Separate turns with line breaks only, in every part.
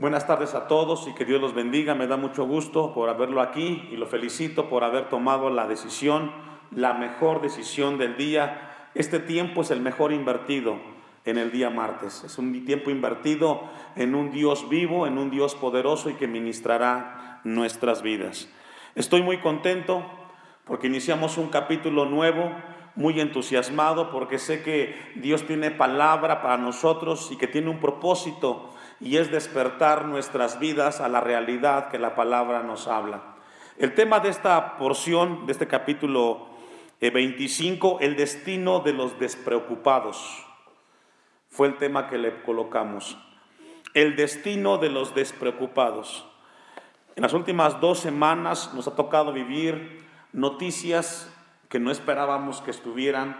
Buenas tardes a todos y que Dios los bendiga. Me da mucho gusto por haberlo aquí y lo felicito por haber tomado la decisión, la mejor decisión del día. Este tiempo es el mejor invertido en el día martes. Es un tiempo invertido en un Dios vivo, en un Dios poderoso y que ministrará nuestras vidas. Estoy muy contento porque iniciamos un capítulo nuevo, muy entusiasmado porque sé que Dios tiene palabra para nosotros y que tiene un propósito y es despertar nuestras vidas a la realidad que la palabra nos habla. El tema de esta porción, de este capítulo 25, eh, el destino de los despreocupados, fue el tema que le colocamos. El destino de los despreocupados. En las últimas dos semanas nos ha tocado vivir noticias que no esperábamos que estuvieran,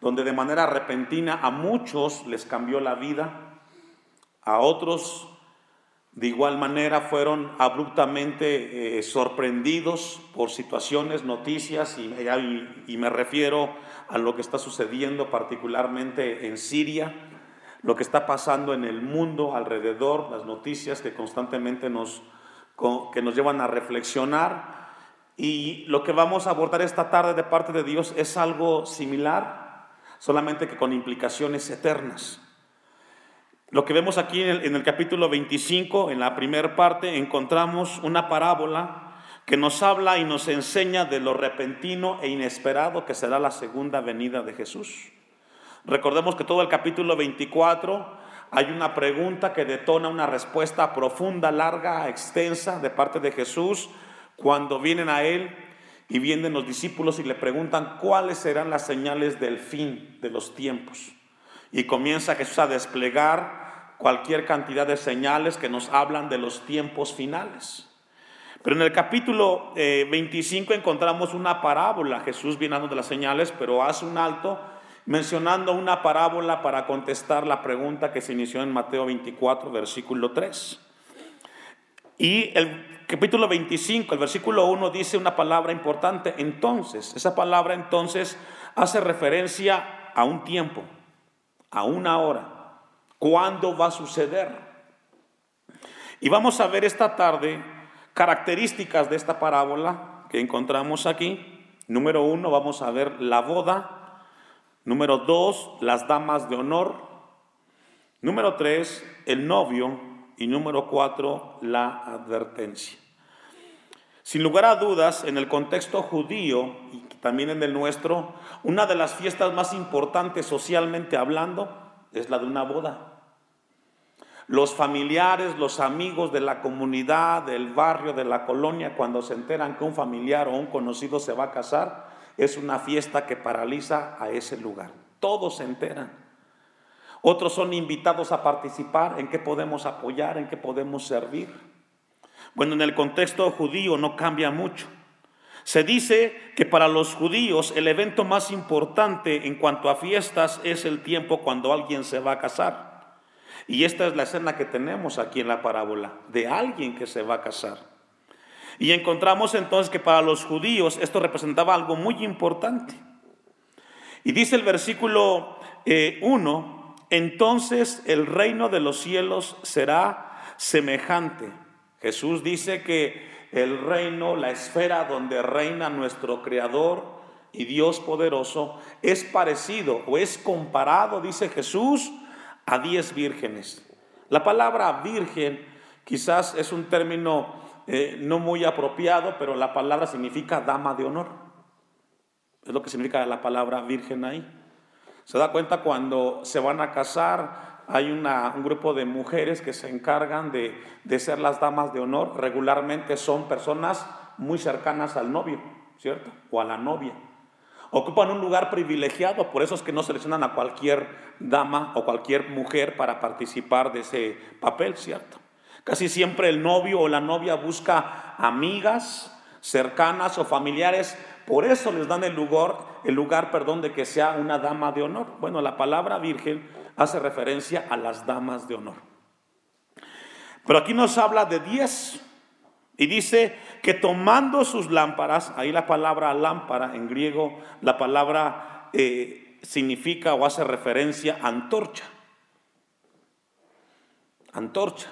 donde de manera repentina a muchos les cambió la vida, a otros, de igual manera, fueron abruptamente eh, sorprendidos por situaciones, noticias, y, y me refiero a lo que está sucediendo particularmente en Siria, lo que está pasando en el mundo alrededor, las noticias que constantemente nos, que nos llevan a reflexionar. Y lo que vamos a abordar esta tarde de parte de Dios es algo similar, solamente que con implicaciones eternas. Lo que vemos aquí en el, capítulo 25, en la primera parte, encontramos una parábola que nos habla y nos enseña de lo repentino e inesperado que será la segunda venida de Jesús. Recordemos que todo el capítulo 24 hay una pregunta que detona una respuesta profunda, larga, extensa de parte de Jesús cuando vienen a Él y vienen los discípulos y le preguntan cuáles serán las señales del fin de los tiempos. Y comienza Jesús a desplegar cualquier cantidad de señales que nos hablan de los tiempos finales. Pero en el capítulo 25 eh, encontramos una parábola. Jesús viene dando de las señales, pero hace un alto mencionando una parábola para contestar la pregunta que se inició en Mateo 24, versículo 3. Y el capítulo 25, el versículo 1 dice una palabra importante. Entonces, esa palabra entonces hace referencia a un tiempo, a una hora ¿Cuándo va a suceder? Y vamos a ver esta tarde características de esta parábola que encontramos aquí. Número uno, vamos a ver la boda. Número dos, las damas de honor. Número tres, el novio. Y número cuatro, la advertencia. Sin lugar a dudas, en el contexto judío y también en el nuestro, una de las fiestas más importantes socialmente hablando es la de una boda. Los familiares, los amigos de la comunidad, del barrio, de la colonia, cuando se enteran que un familiar o un conocido se va a casar, es una fiesta que paraliza a ese lugar. Todos se enteran. Otros son invitados a participar, en qué podemos apoyar, en qué podemos servir. Bueno, en el contexto judío no cambia mucho. Se dice que para los judíos el evento más importante en cuanto a fiestas es el tiempo cuando alguien se va a casar. Y esta es la escena que tenemos aquí en la parábola, de alguien que se va a casar. Y encontramos entonces que para los judíos esto representaba algo muy importante. Y dice el versículo 1, eh, entonces el reino de los cielos será semejante. Jesús dice que el reino, la esfera donde reina nuestro Creador y Dios poderoso, es parecido o es comparado, dice Jesús, a diez vírgenes. La palabra virgen quizás es un término eh, no muy apropiado, pero la palabra significa dama de honor. Es lo que significa la palabra virgen ahí. Se da cuenta cuando se van a casar, hay una, un grupo de mujeres que se encargan de, de ser las damas de honor. Regularmente son personas muy cercanas al novio, ¿cierto? O a la novia. Ocupan un lugar privilegiado, por eso es que no seleccionan a cualquier dama o cualquier mujer para participar de ese papel, ¿cierto? Casi siempre el novio o la novia busca amigas cercanas o familiares, por eso les dan el lugar, el lugar, perdón, de que sea una dama de honor. Bueno, la palabra virgen hace referencia a las damas de honor. Pero aquí nos habla de diez y dice que tomando sus lámparas, ahí la palabra lámpara en griego, la palabra eh, significa o hace referencia a antorcha. Antorcha.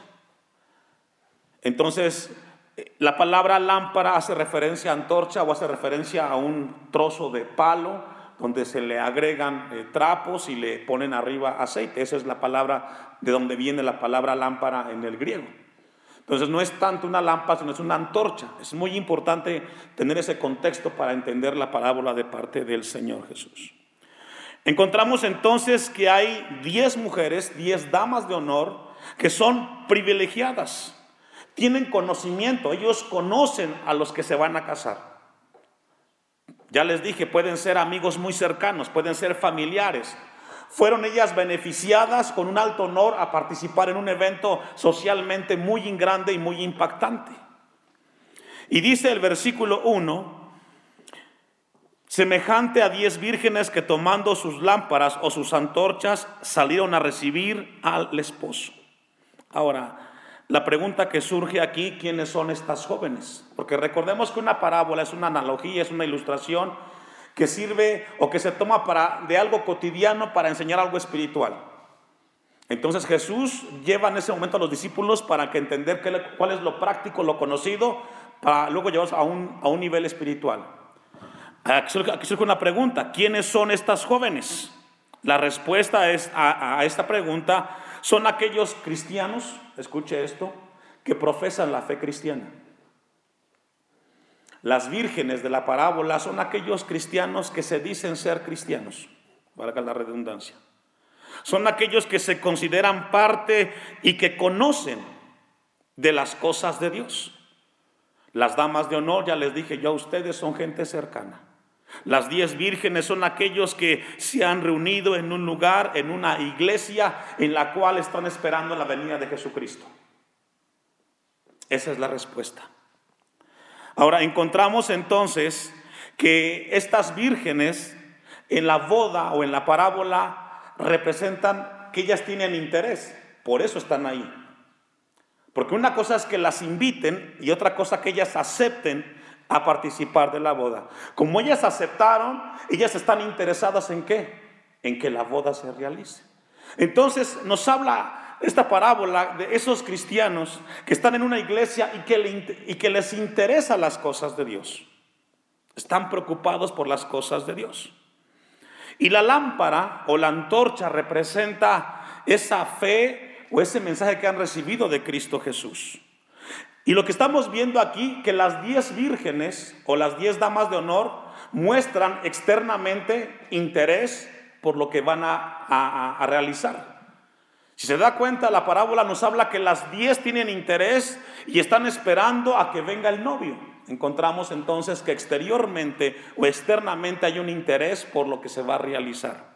Entonces, la palabra lámpara hace referencia a antorcha o hace referencia a un trozo de palo donde se le agregan eh, trapos y le ponen arriba aceite. Esa es la palabra de donde viene la palabra lámpara en el griego. Entonces no es tanto una lámpara, sino es una antorcha. Es muy importante tener ese contexto para entender la parábola de parte del Señor Jesús. Encontramos entonces que hay 10 mujeres, 10 damas de honor, que son privilegiadas tienen conocimiento, ellos conocen a los que se van a casar. Ya les dije, pueden ser amigos muy cercanos, pueden ser familiares. Fueron ellas beneficiadas con un alto honor a participar en un evento socialmente muy grande y muy impactante. Y dice el versículo 1, semejante a diez vírgenes que tomando sus lámparas o sus antorchas salieron a recibir al esposo. Ahora, la pregunta que surge aquí, ¿quiénes son estas jóvenes? Porque recordemos que una parábola es una analogía, es una ilustración que sirve o que se toma para, de algo cotidiano para enseñar algo espiritual. Entonces Jesús lleva en ese momento a los discípulos para que entender cuál es lo práctico, lo conocido, para luego llevarlos a un, a un nivel espiritual. Aquí surge, una pregunta, ¿quiénes son estas jóvenes? La respuesta es a esta pregunta son aquellos cristianos, escuche esto, que profesan la fe cristiana. Las vírgenes de la parábola son aquellos cristianos que se dicen ser cristianos, valga la redundancia. Son aquellos que se consideran parte y que conocen de las cosas de Dios. Las damas de honor, ya les dije yo a ustedes, son gente cercana. Las diez vírgenes son aquellos que se han reunido en un lugar, en una iglesia, en la cual están esperando la venida de Jesucristo. Esa es la respuesta. Ahora encontramos entonces que estas vírgenes en la boda o en la parábola representan que ellas tienen interés, por eso están ahí. Porque una cosa es que las inviten y otra cosa que ellas acepten a participar de la boda. Como ellas aceptaron, ellas están interesadas en qué? En que la boda se realice. Entonces nos habla esta parábola de esos cristianos que están en una iglesia y que, les interesan las cosas de Dios. Están preocupados por las cosas de Dios. Y la lámpara o la antorcha representa esa fe o ese mensaje que han recibido de Cristo Jesús. Y lo que estamos viendo aquí, que las diez vírgenes o las diez damas de honor muestran externamente interés por lo que van a, realizar. Si se da cuenta, la parábola nos habla que las diez tienen interés y están esperando a que venga el novio. Encontramos entonces que exteriormente o externamente hay un interés por lo que se va a realizar.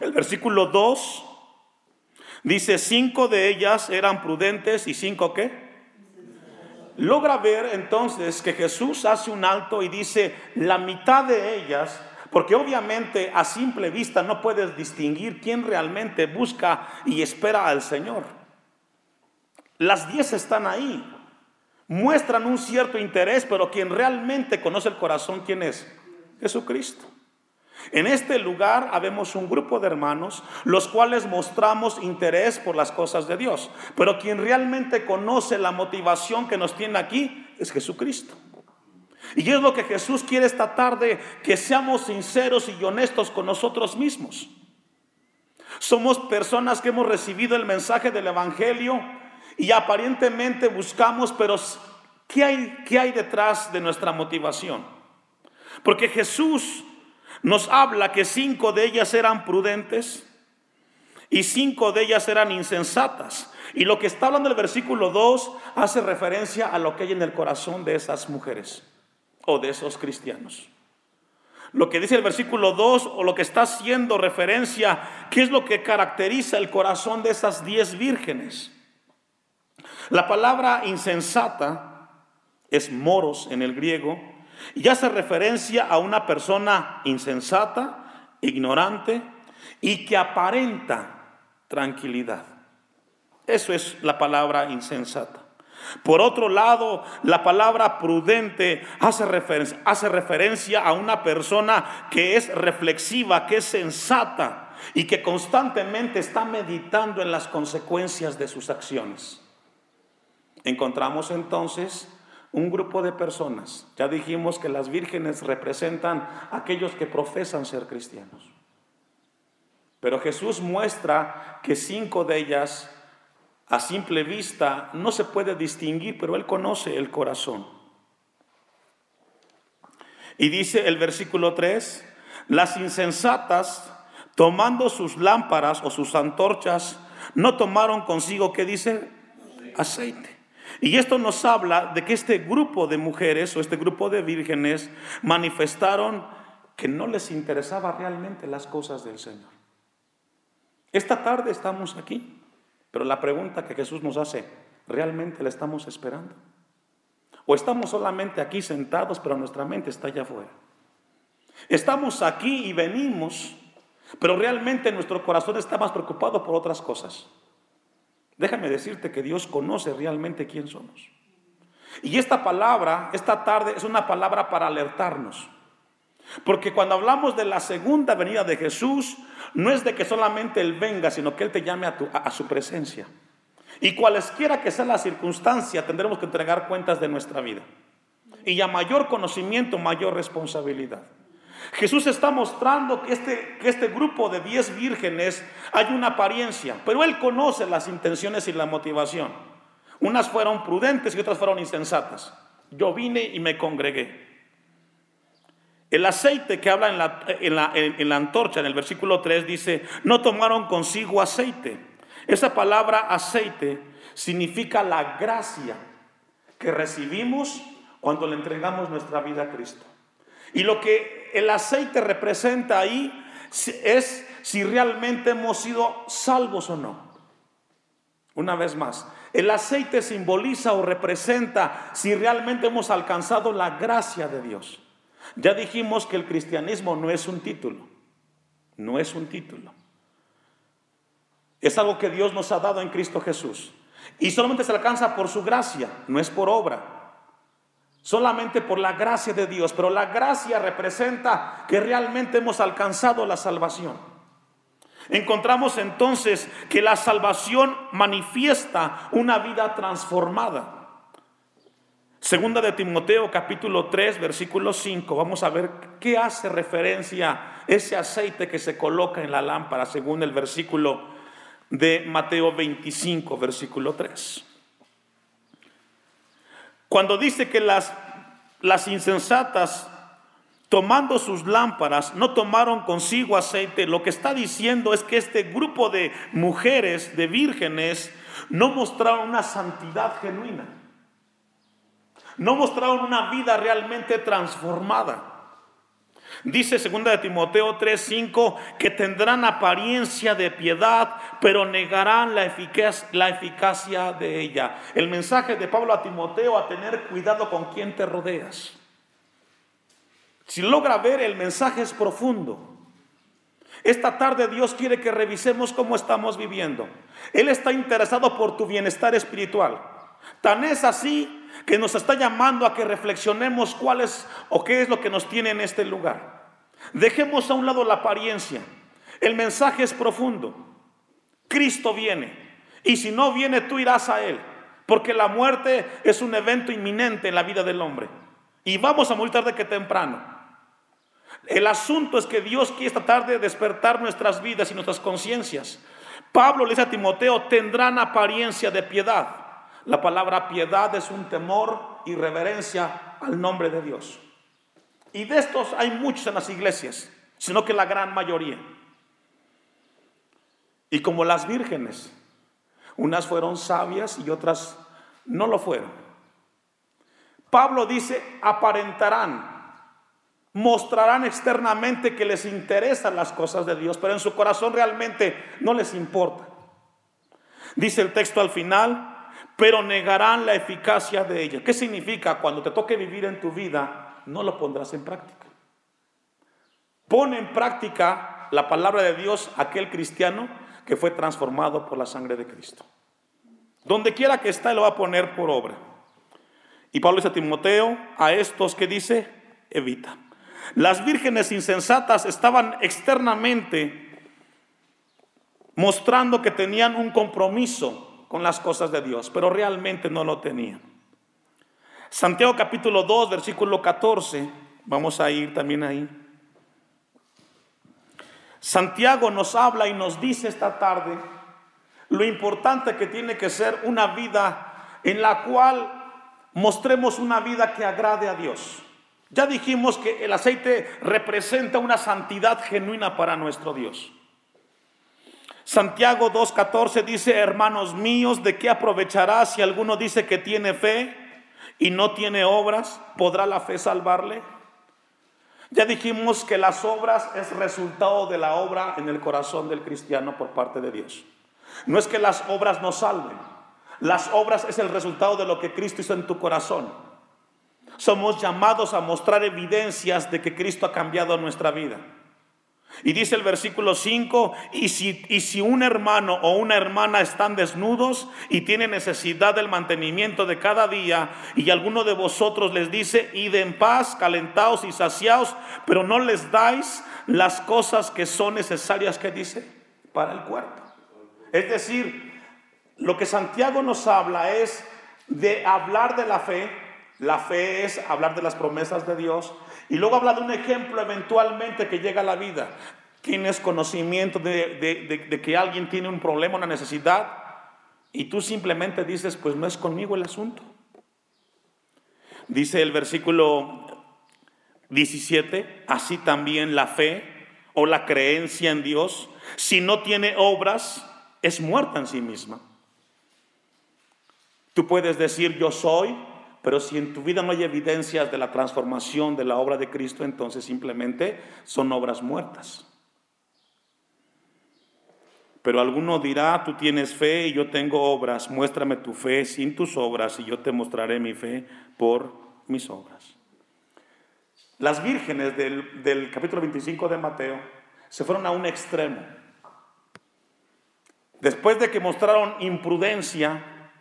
El versículo 2 Dice, cinco de ellas eran prudentes y cinco qué? Logra ver entonces que Jesús hace un alto y dice, la mitad de ellas, porque obviamente a simple vista no puedes distinguir quién realmente busca y espera al Señor. Las diez están ahí, muestran un cierto interés, pero quien realmente conoce el corazón, ¿quién es? Jesucristo. En este lugar habemos un grupo de hermanos, los cuales mostramos interés por las cosas de Dios. Pero quien realmente conoce la motivación que nos tiene aquí es Jesucristo. Y es lo que Jesús quiere esta tarde, que seamos sinceros y honestos con nosotros mismos. Somos personas que hemos recibido el mensaje del Evangelio y aparentemente buscamos, pero ¿qué hay, qué hay detrás de nuestra motivación? Porque Jesús nos habla que cinco de ellas eran prudentes y cinco de ellas eran insensatas. Y lo que está hablando el versículo 2 hace referencia a lo que hay en el corazón de esas mujeres o de esos cristianos. Lo que dice el versículo 2 o lo que está haciendo referencia, ¿qué es lo que caracteriza el corazón de esas diez vírgenes? La palabra insensata es moros en el griego y hace referencia a una persona insensata, ignorante y que aparenta tranquilidad. Eso es la palabra insensata. Por otro lado, la palabra prudente hace referencia, a una persona que es reflexiva, que es sensata y que constantemente está meditando en las consecuencias de sus acciones. Encontramos entonces un grupo de personas. Ya dijimos que las vírgenes representan a aquellos que profesan ser cristianos. Pero Jesús muestra que cinco de ellas a simple vista no se puede distinguir, pero Él conoce el corazón. Y dice el versículo 3, las insensatas, tomando sus lámparas o sus antorchas, no tomaron consigo, ¿qué dice? Aceite. Y esto nos habla de que este grupo de mujeres o este grupo de vírgenes manifestaron que no les interesaba realmente las cosas del Señor. Esta tarde estamos aquí, pero la pregunta que Jesús nos hace, ¿realmente la estamos esperando? ¿O estamos solamente aquí sentados, pero nuestra mente está allá afuera? Estamos aquí y venimos, pero realmente nuestro corazón está más preocupado por otras cosas. Déjame decirte que Dios conoce realmente quién somos. Y esta palabra, esta tarde, es una palabra para alertarnos. Porque cuando hablamos de la segunda venida de Jesús, no es de que solamente Él venga, sino que Él te llame a, a su presencia. Y cualesquiera que sea la circunstancia, tendremos que entregar cuentas de nuestra vida. Y a mayor conocimiento, mayor responsabilidad. Jesús está mostrando que este, que este grupo de diez vírgenes hay una apariencia, pero Él conoce las intenciones y la motivación. Unas fueron prudentes y otras fueron insensatas. Yo vine y me congregué. El aceite que habla en la, en, la, antorcha, en el versículo 3, dice, no tomaron consigo aceite. Esa palabra aceite significa la gracia que recibimos cuando le entregamos nuestra vida a Cristo. Y lo que el aceite representa ahí es si realmente hemos sido salvos o no. Una vez más, el aceite simboliza o representa si realmente hemos alcanzado la gracia de Dios. Ya dijimos que el cristianismo no es un título, no es un título. Es algo que Dios nos ha dado en Cristo Jesús. Y solamente se alcanza por su gracia, no es por obra solamente por la gracia de Dios, pero la gracia representa que realmente hemos alcanzado la salvación. Encontramos entonces que la salvación manifiesta una vida transformada. Segunda de Timoteo capítulo 3 versículo 5, vamos a ver qué hace referencia ese aceite que se coloca en la lámpara según el versículo de Mateo 25 versículo 3. Cuando dice que las, las insensatas, tomando sus lámparas, no tomaron consigo aceite, lo que está diciendo es que este grupo de mujeres, de vírgenes, no mostraron una santidad genuina. No mostraron una vida realmente transformada. Dice 2 de Timoteo 3:5 que tendrán apariencia de piedad, pero negarán la, la eficacia de ella. El mensaje de Pablo a Timoteo a tener cuidado con quien te rodeas. Si logra ver, el mensaje es profundo. Esta tarde Dios quiere que revisemos cómo estamos viviendo. Él está interesado por tu bienestar espiritual. Tan es así que nos está llamando a que reflexionemos cuál es o qué es lo que nos tiene en este lugar. Dejemos a un lado la apariencia. El mensaje es profundo. Cristo viene. Y si no viene, tú irás a Él. Porque la muerte es un evento inminente en la vida del hombre. Y vamos a morir tarde que temprano. El asunto es que Dios quiere esta tarde despertar nuestras vidas y nuestras conciencias. Pablo le dice a Timoteo, tendrán apariencia de piedad la palabra piedad es un temor y reverencia al nombre de Dios. Y de estos hay muchos en las iglesias, sino que la gran mayoría. Y como las vírgenes, unas fueron sabias y otras no lo fueron. Pablo dice, aparentarán, mostrarán externamente que les interesan las cosas de Dios, pero en su corazón realmente no les importa. Dice el texto al final, pero negarán la eficacia de ella. ¿Qué significa? Cuando te toque vivir en tu vida, no lo pondrás en práctica. Pone en práctica la palabra de Dios aquel cristiano que fue transformado por la sangre de Cristo. Donde quiera que está, lo va a poner por obra. Y Pablo dice a Timoteo, a estos que dice, evita. Las vírgenes insensatas estaban externamente mostrando que tenían un compromiso con las cosas de Dios, pero realmente no lo tenían. Santiago capítulo 2, versículo 14, vamos a ir también ahí. Santiago nos habla y nos dice esta tarde lo importante que tiene que ser una vida en la cual mostremos una vida que agrade a Dios. Ya dijimos que el aceite representa una santidad genuina para nuestro Dios. Santiago 2.14 dice, hermanos míos, ¿de qué aprovechará si alguno dice que tiene fe y no tiene obras? ¿Podrá la fe salvarle? Ya dijimos que las obras es resultado de la obra en el corazón del cristiano por parte de Dios. No es que las obras nos salven. Las obras es el resultado de lo que Cristo hizo en tu corazón. Somos llamados a mostrar evidencias de que Cristo ha cambiado nuestra vida. Y dice el versículo 5, y si, y si un hermano o una hermana están desnudos y tienen necesidad del mantenimiento de cada día, y alguno de vosotros les dice, id en paz, calentaos y saciaos, pero no les dais las cosas que son necesarias, que dice, para el cuerpo. Es decir, lo que Santiago nos habla es de hablar de la fe, la fe es hablar de las promesas de Dios, y luego habla de un ejemplo eventualmente que llega a la vida. Tienes conocimiento de, que alguien tiene un problema, una necesidad, y tú simplemente dices, pues no es conmigo el asunto. Dice el versículo 17, así también la fe o la creencia en Dios, si no tiene obras, es muerta en sí misma. Tú puedes decir yo soy, pero si en tu vida no hay evidencias de la transformación de la obra de Cristo, entonces simplemente son obras muertas. Pero alguno dirá, tú tienes fe y yo tengo obras, muéstrame tu fe sin tus obras y yo te mostraré mi fe por mis obras. Las vírgenes del, del capítulo 25 de Mateo se fueron a un extremo. Después de que mostraron imprudencia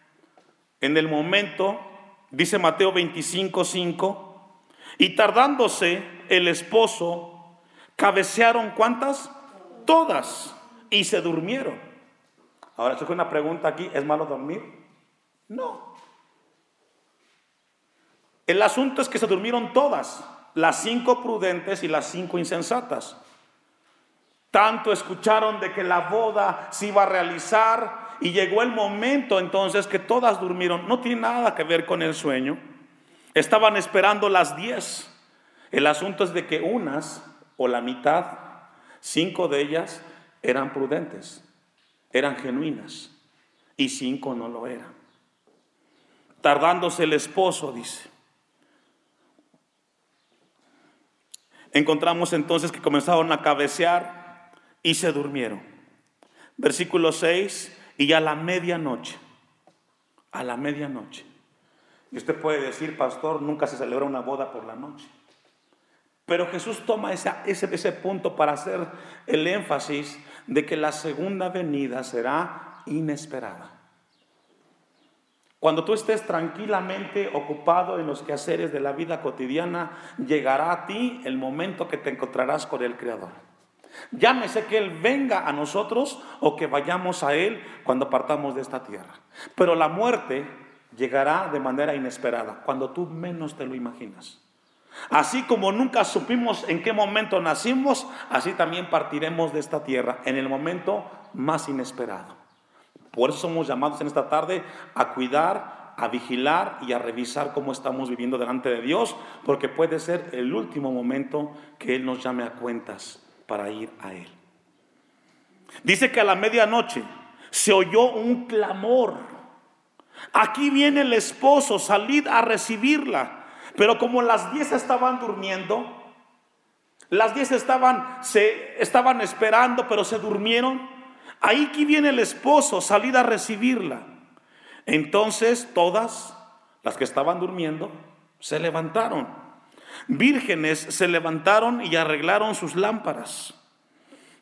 en el momento Dice Mateo 25, 5. Y tardándose el esposo, cabecearon cuántas? Todas. Y se durmieron. Ahora, es una pregunta aquí, ¿es malo dormir? No. El asunto es que se durmieron todas, las cinco prudentes y las cinco insensatas. Tanto escucharon de que la boda se iba a realizar y llegó el momento entonces que todas durmieron. No tiene nada que ver con el sueño. Estaban esperando las diez. El asunto es de que unas, o la mitad, cinco de ellas eran prudentes, eran genuinas, y cinco no lo eran. Tardándose el esposo, dice. Encontramos entonces que comenzaron a cabecear y se durmieron. Versículo 6, y a la medianoche, a la medianoche. Y usted puede decir, pastor, nunca se celebra una boda por la noche. Pero Jesús toma ese, ese, punto para hacer el énfasis de que la segunda venida será inesperada. Cuando tú estés tranquilamente ocupado en los quehaceres de la vida cotidiana, llegará a ti el momento que te encontrarás con el Creador. Llámese que Él venga a nosotros o que vayamos a Él cuando partamos de esta tierra. Pero la muerte llegará de manera inesperada, cuando tú menos te lo imaginas. Así como nunca supimos en qué momento nacimos, así también partiremos de esta tierra en el momento más inesperado. Por eso somos llamados en esta tarde a cuidar, a vigilar y a revisar cómo estamos viviendo delante de Dios, porque puede ser el último momento que Él nos llame a cuentas para ir a él. Dice que a la medianoche se oyó un clamor. Aquí viene el esposo, salid a recibirla. Pero como las diez estaban durmiendo, las diez estaban, se, estaban esperando, pero se durmieron. Ahí aquí viene el esposo, salid a recibirla. Entonces todas las que estaban durmiendo se levantaron vírgenes se levantaron y arreglaron sus lámparas.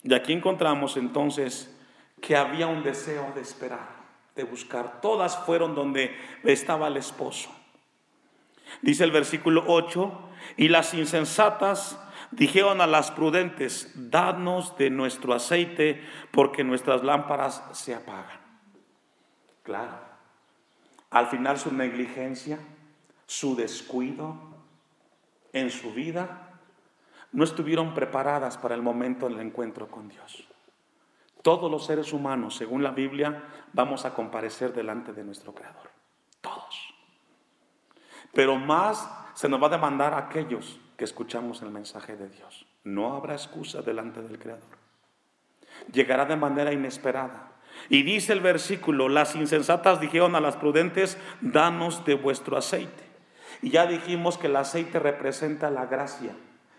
Y aquí encontramos entonces que había un deseo de esperar, de buscar. Todas fueron donde estaba el esposo. Dice el versículo 8, y las insensatas dijeron a las prudentes, dadnos de nuestro aceite porque nuestras lámparas se apagan. Claro. Al final su negligencia, su descuido en su vida, no estuvieron preparadas para el momento del encuentro con Dios. Todos los seres humanos, según la Biblia, vamos a comparecer delante de nuestro Creador. Todos. Pero más se nos va a demandar a aquellos que escuchamos el mensaje de Dios. No habrá excusa delante del Creador. Llegará de manera inesperada. Y dice el versículo, las insensatas dijeron a las prudentes, danos de vuestro aceite. Y ya dijimos que el aceite representa la gracia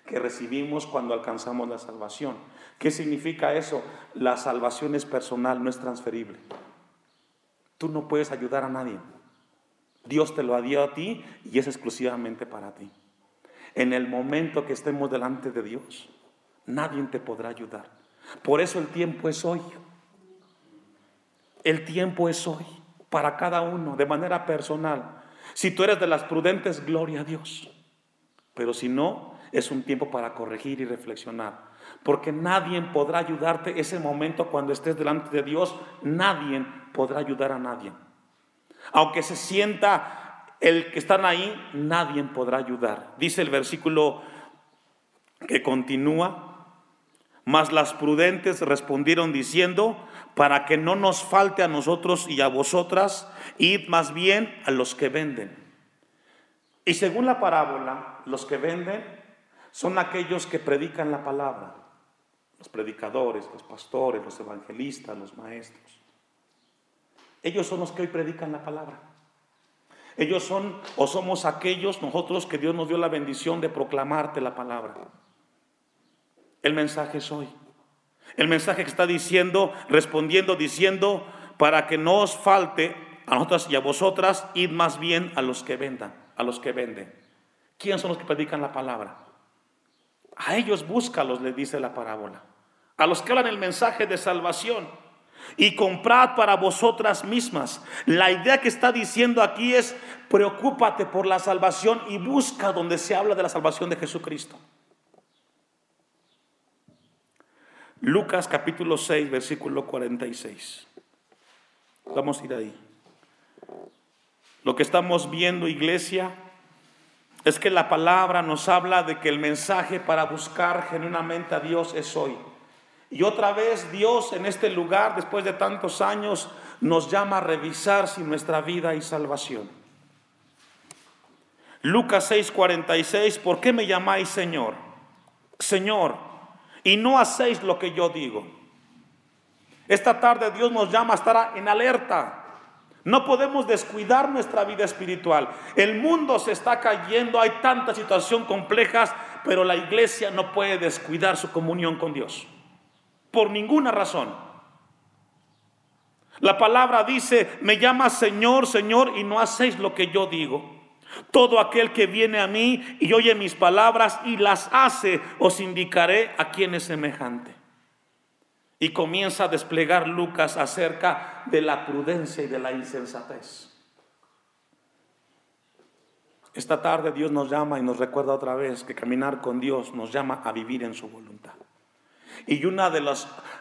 que recibimos cuando alcanzamos la salvación. ¿Qué significa eso? La salvación es personal, no es transferible. Tú no puedes ayudar a nadie. Dios te lo dio a ti y es exclusivamente para ti. En el momento que estemos delante de Dios, nadie te podrá ayudar. Por eso el tiempo es hoy. El tiempo es hoy para cada uno, de manera personal. Si tú eres de las prudentes, gloria a Dios. Pero si no, es un tiempo para corregir y reflexionar. Porque nadie podrá ayudarte ese momento cuando estés delante de Dios. Nadie podrá ayudar a nadie. Aunque se sienta el que están ahí, nadie podrá ayudar. Dice el versículo que continúa. Mas las prudentes respondieron diciendo, para que no nos falte a nosotros y a vosotras, id más bien a los que venden. Y según la parábola, los que venden son aquellos que predican la palabra, los predicadores, los pastores, los evangelistas, los maestros. Ellos son los que hoy predican la palabra. Ellos son o somos aquellos nosotros que Dios nos dio la bendición de proclamarte la palabra. El mensaje es hoy. El mensaje que está diciendo, respondiendo, diciendo, para que no os falte a nosotras y a vosotras, id más bien a los que vendan, a los que venden. ¿Quiénes son los que predican la palabra? A ellos búscalos, le dice la parábola. A los que hablan el mensaje de salvación. Y comprad para vosotras mismas. La idea que está diciendo aquí es, preocúpate por la salvación y busca donde se habla de la salvación de Jesucristo. Lucas capítulo 6, versículo 46. Vamos a ir ahí. Lo que estamos viendo, iglesia, es que la palabra nos habla de que el mensaje para buscar genuinamente a Dios es hoy. Y otra vez Dios en este lugar, después de tantos años, nos llama a revisar si nuestra vida hay salvación. Lucas 6:46, ¿por qué me llamáis Señor? Señor, y no hacéis lo que yo digo. Esta tarde Dios nos llama a estar en alerta no podemos descuidar nuestra vida espiritual. El mundo se está cayendo, hay tantas situaciones complejas, pero la iglesia no puede descuidar su comunión con Dios. Por ninguna razón. La palabra dice, me llama Señor, Señor, y no hacéis lo que yo digo. Todo aquel que viene a mí y oye mis palabras y las hace, os indicaré a quién es semejante. Y comienza a desplegar Lucas acerca de la prudencia y de la insensatez. Esta tarde Dios nos llama y nos recuerda otra vez que caminar con Dios nos llama a vivir en su voluntad. Y una de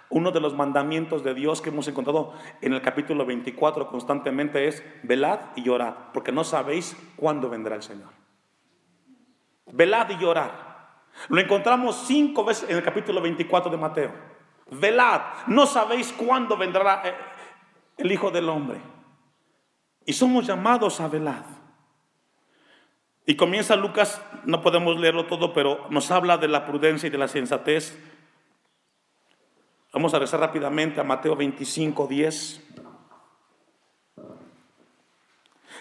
uno de los mandamientos de Dios que hemos encontrado en el capítulo 24 constantemente es velad y llorad, porque no sabéis cuándo vendrá el Señor. Velad y llorad. Lo encontramos cinco veces en el capítulo 24 de Mateo velad, no sabéis cuándo vendrá eh, el Hijo del Hombre. Y somos llamados a velar. Y comienza Lucas, no podemos leerlo todo, pero nos habla de la prudencia y de la sensatez. Vamos a regresar rápidamente a Mateo 25, 10.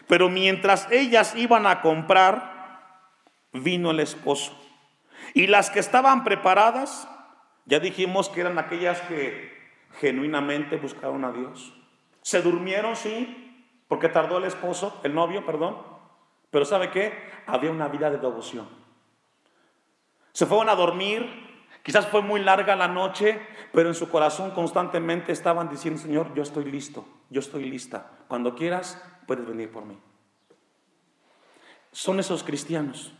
Pero mientras ellas iban a comprar, vino el esposo. Y las que estaban preparadas ya dijimos que eran aquellas que genuinamente buscaron a Dios. Se durmieron, sí, porque tardó el esposo, el novio, perdón. Pero ¿sabe qué? Había una vida de devoción. Se fueron a dormir, quizás fue muy larga la noche, pero en su corazón constantemente estaban diciendo, Señor, yo estoy listo, yo estoy lista. Cuando quieras, puedes venir por mí. Son esos cristianos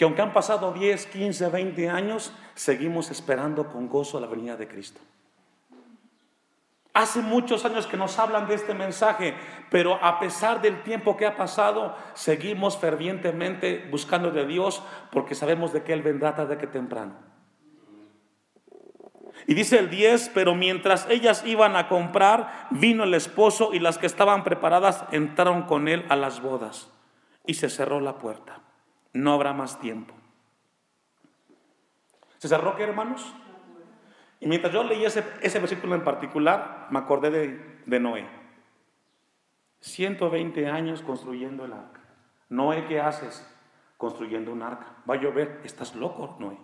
que aunque han pasado 10, 15, 20 años, seguimos esperando con gozo la venida de Cristo. Hace muchos años que nos hablan de este mensaje, pero a pesar del tiempo que ha pasado, seguimos fervientemente buscando de Dios porque sabemos de que Él vendrá tarde que temprano. Y dice el 10, pero mientras ellas iban a comprar, vino el esposo y las que estaban preparadas entraron con él a las bodas. Y se cerró la puerta. No habrá más tiempo. ¿Se cerró qué, hermanos? Y mientras yo leía ese, ese versículo en particular, me acordé de, de Noé. 120 años construyendo el arca. Noé, ¿qué haces? Construyendo un arca. Va a llover. Estás loco, Noé.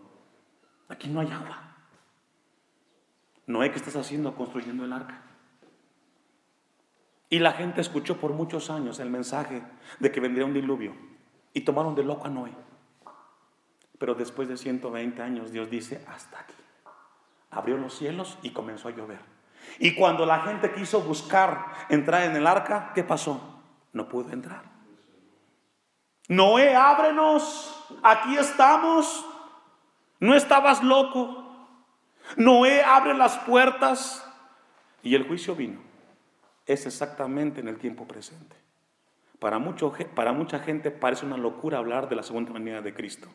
Aquí no hay agua. Noé, ¿qué estás haciendo? Construyendo el arca. Y la gente escuchó por muchos años el mensaje de que vendría un diluvio y tomaron de loco a Noé. Pero después de 120 años Dios dice, hasta aquí. Abrió los cielos y comenzó a llover. Y cuando la gente quiso buscar entrar en el arca, ¿qué pasó? No pudo entrar. Noé, ábrenos, aquí estamos. No estabas loco. Noé abre las puertas y el juicio vino. Es exactamente en el tiempo presente. Para, mucho, para mucha gente parece una locura hablar de la segunda venida de Cristo.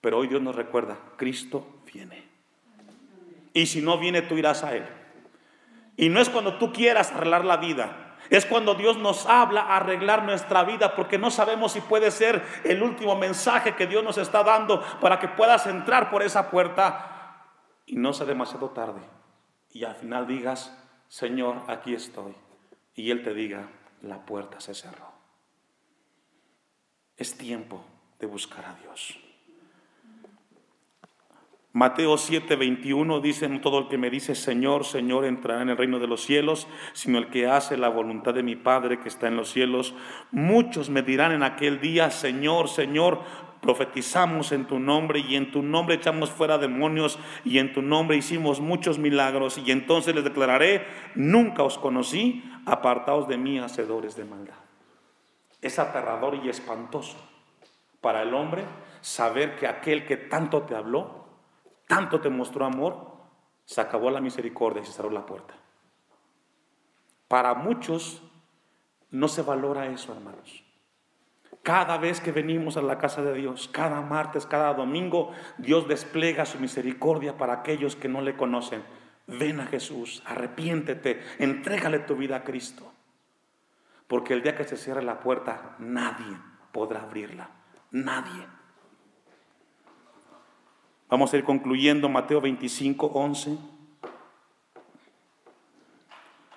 Pero hoy Dios nos recuerda, Cristo viene. Y si no viene, tú irás a Él. Y no es cuando tú quieras arreglar la vida. Es cuando Dios nos habla a arreglar nuestra vida porque no sabemos si puede ser el último mensaje que Dios nos está dando para que puedas entrar por esa puerta y no sea demasiado tarde y al final digas, Señor, aquí estoy. Y Él te diga, la puerta se cerró. Es tiempo de buscar a Dios. Mateo 7, 21 dice, no todo el que me dice Señor, Señor entrará en el reino de los cielos, sino el que hace la voluntad de mi Padre que está en los cielos. Muchos me dirán en aquel día, Señor, Señor, profetizamos en tu nombre y en tu nombre echamos fuera demonios y en tu nombre hicimos muchos milagros y entonces les declararé, nunca os conocí, apartaos de mí, hacedores de maldad. Es aterrador y espantoso para el hombre saber que aquel que tanto te habló, tanto te mostró amor, se acabó la misericordia y se cerró la puerta. Para muchos no se valora eso, hermanos. Cada vez que venimos a la casa de Dios, cada martes, cada domingo, Dios despliega su misericordia para aquellos que no le conocen. Ven a Jesús, arrepiéntete, entrégale tu vida a Cristo. Porque el día que se cierre la puerta, nadie podrá abrirla. Nadie. Vamos a ir concluyendo Mateo 25, 11.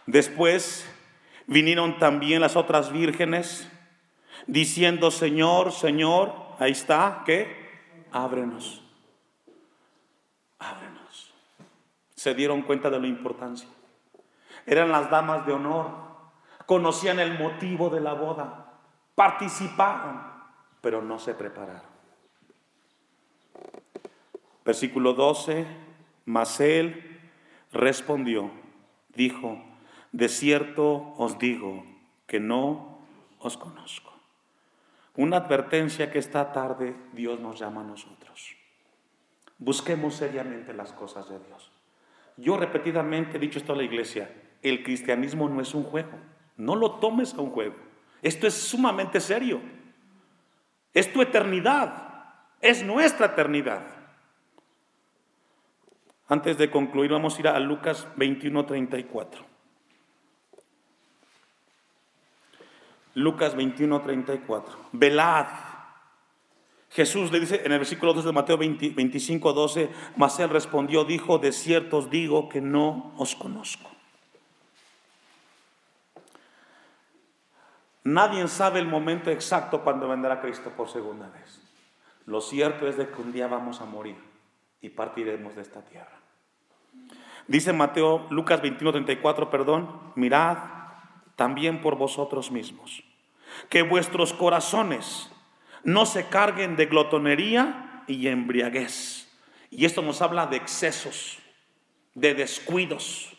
Después vinieron también las otras vírgenes diciendo, Señor, Señor, ahí está, ¿qué? Ábrenos. Ábrenos. Se dieron cuenta de la importancia. Eran las damas de honor, conocían el motivo de la boda, participaron, pero no se prepararon. Versículo 12, mas él respondió, dijo, de cierto os digo que no os conozco. Una advertencia que esta tarde Dios nos llama a nosotros. Busquemos seriamente las cosas de Dios. Yo repetidamente he dicho esto a la iglesia, el cristianismo no es un juego, no lo tomes un juego. Esto es sumamente serio. Es tu eternidad, es nuestra eternidad. Antes de concluir, vamos a ir a Lucas 21:34. Lucas 21:34. Velad. Jesús le dice en el versículo 2 de Mateo 25, 12, mas respondió, dijo, de cierto os digo que no os conozco. Nadie sabe el momento exacto cuando vendrá Cristo por segunda vez. Lo cierto es de que un día vamos a morir y partiremos de esta tierra. Dice Mateo, Lucas 21, 34, perdón, mirad también por vosotros mismos, que vuestros corazones no se carguen de glotonería y embriaguez. Y esto nos habla de excesos, de descuidos,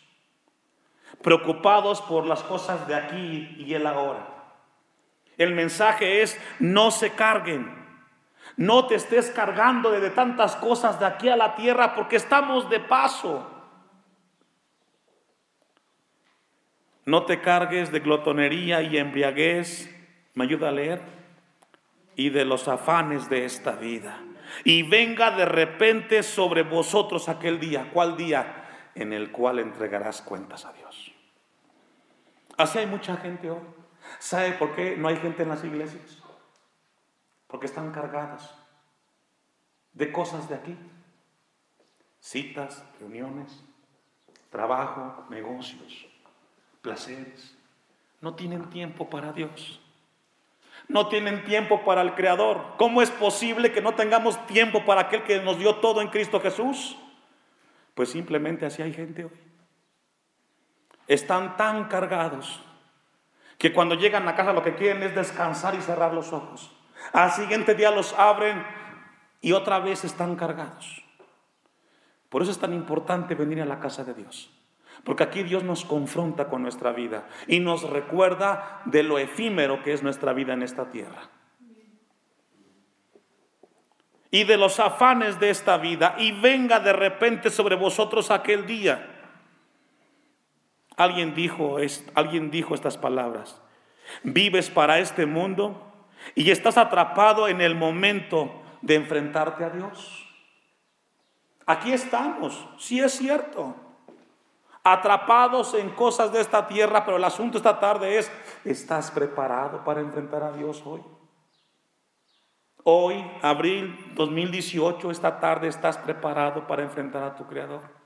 preocupados por las cosas de aquí y el ahora. El mensaje es, no se carguen, no te estés cargando de, tantas cosas de aquí a la tierra porque estamos de paso. No te cargues de glotonería y embriaguez, me ayuda a leer, y de los afanes de esta vida. Y venga de repente sobre vosotros aquel día. ¿Cuál día? En el cual entregarás cuentas a Dios. Así hay mucha gente hoy. ¿Sabe por qué no hay gente en las iglesias? Porque están cargadas de cosas de aquí. Citas, reuniones, trabajo, negocios, placeres. No tienen tiempo para Dios. No tienen tiempo para el Creador. ¿Cómo es posible que no tengamos tiempo para aquel que nos dio todo en Cristo Jesús? Pues simplemente así hay gente hoy. Están tan cargados que cuando llegan a casa lo que quieren es descansar y cerrar los ojos. Al siguiente día los abren y otra vez están cargados. Por eso es tan importante venir a la casa de Dios. Porque aquí Dios nos confronta con nuestra vida y nos recuerda de lo efímero que es nuestra vida en esta tierra. Y de los afanes de esta vida y venga de repente sobre vosotros aquel día. Alguien dijo, alguien dijo estas palabras. Vives para este mundo y estás atrapado en el momento de enfrentarte a Dios. Aquí estamos, sí es cierto, atrapados en cosas de esta tierra, pero el asunto esta tarde es, ¿estás preparado para enfrentar a Dios hoy? Hoy, abril 2018, esta tarde, ¿estás preparado para enfrentar a tu Creador?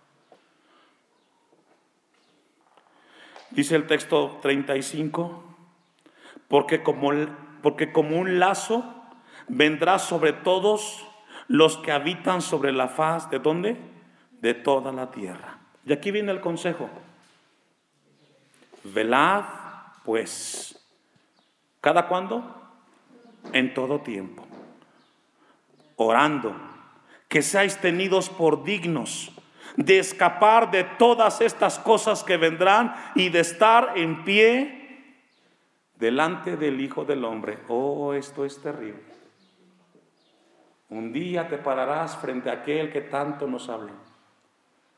Dice el texto 35, porque como, porque como un lazo vendrá sobre todos los que habitan sobre la faz de dónde? De toda la tierra. Y aquí viene el consejo. Velad, pues, ¿cada cuándo? En todo tiempo. Orando, que seáis tenidos por dignos de escapar de todas estas cosas que vendrán y de estar en pie delante del Hijo del Hombre. Oh, esto es terrible. Un día te pararás frente a aquel que tanto nos habló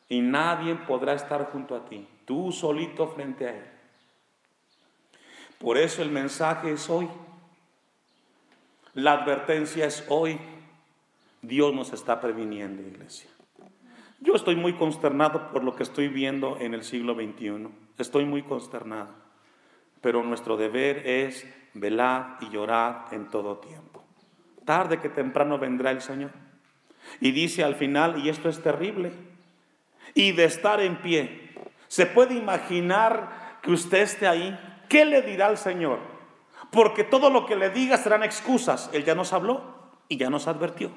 y nadie podrá estar junto a ti, tú solito frente a él. Por eso el mensaje es hoy. La advertencia es hoy. Dios nos está previniendo, iglesia. Yo estoy muy consternado por lo que estoy viendo en el siglo XXI. Estoy muy consternado. Pero nuestro deber es velar y llorar en todo tiempo. Tarde que temprano vendrá el Señor. Y dice al final, y esto es terrible, y de estar en pie. ¿Se puede imaginar que usted esté ahí? ¿Qué le dirá al Señor? Porque todo lo que le diga serán excusas. Él ya nos habló y ya nos advirtió.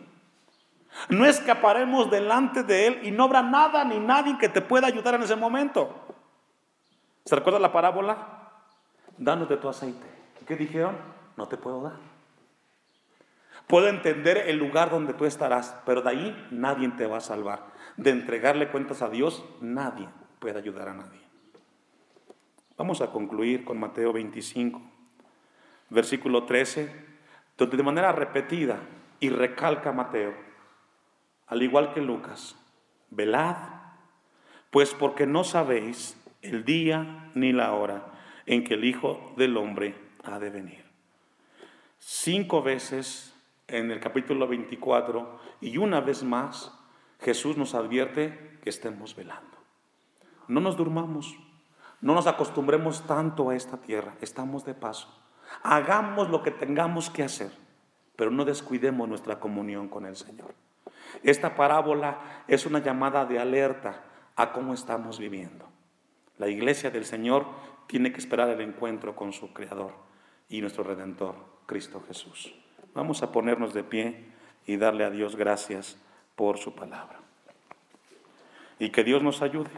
No escaparemos delante de Él y no habrá nada ni nadie que te pueda ayudar en ese momento. ¿Se recuerda la parábola? Danos de tu aceite. ¿Qué dijeron? No te puedo dar. Puedo entender el lugar donde tú estarás, pero de ahí nadie te va a salvar. De entregarle cuentas a Dios, nadie puede ayudar a nadie. Vamos a concluir con Mateo 25, versículo 13, donde de manera repetida y recalca Mateo, al igual que Lucas, velad, pues porque no sabéis el día ni la hora en que el Hijo del Hombre ha de venir. Cinco veces en el capítulo 24 y una vez más Jesús nos advierte que estemos velando. No nos durmamos, no nos acostumbremos tanto a esta tierra, estamos de paso. Hagamos lo que tengamos que hacer, pero no descuidemos nuestra comunión con el Señor. Esta parábola es una llamada de alerta a cómo estamos viviendo. La iglesia del Señor tiene que esperar el encuentro con su Creador y nuestro Redentor, Cristo Jesús. Vamos a ponernos de pie y darle a Dios gracias por su palabra. Y que Dios nos ayude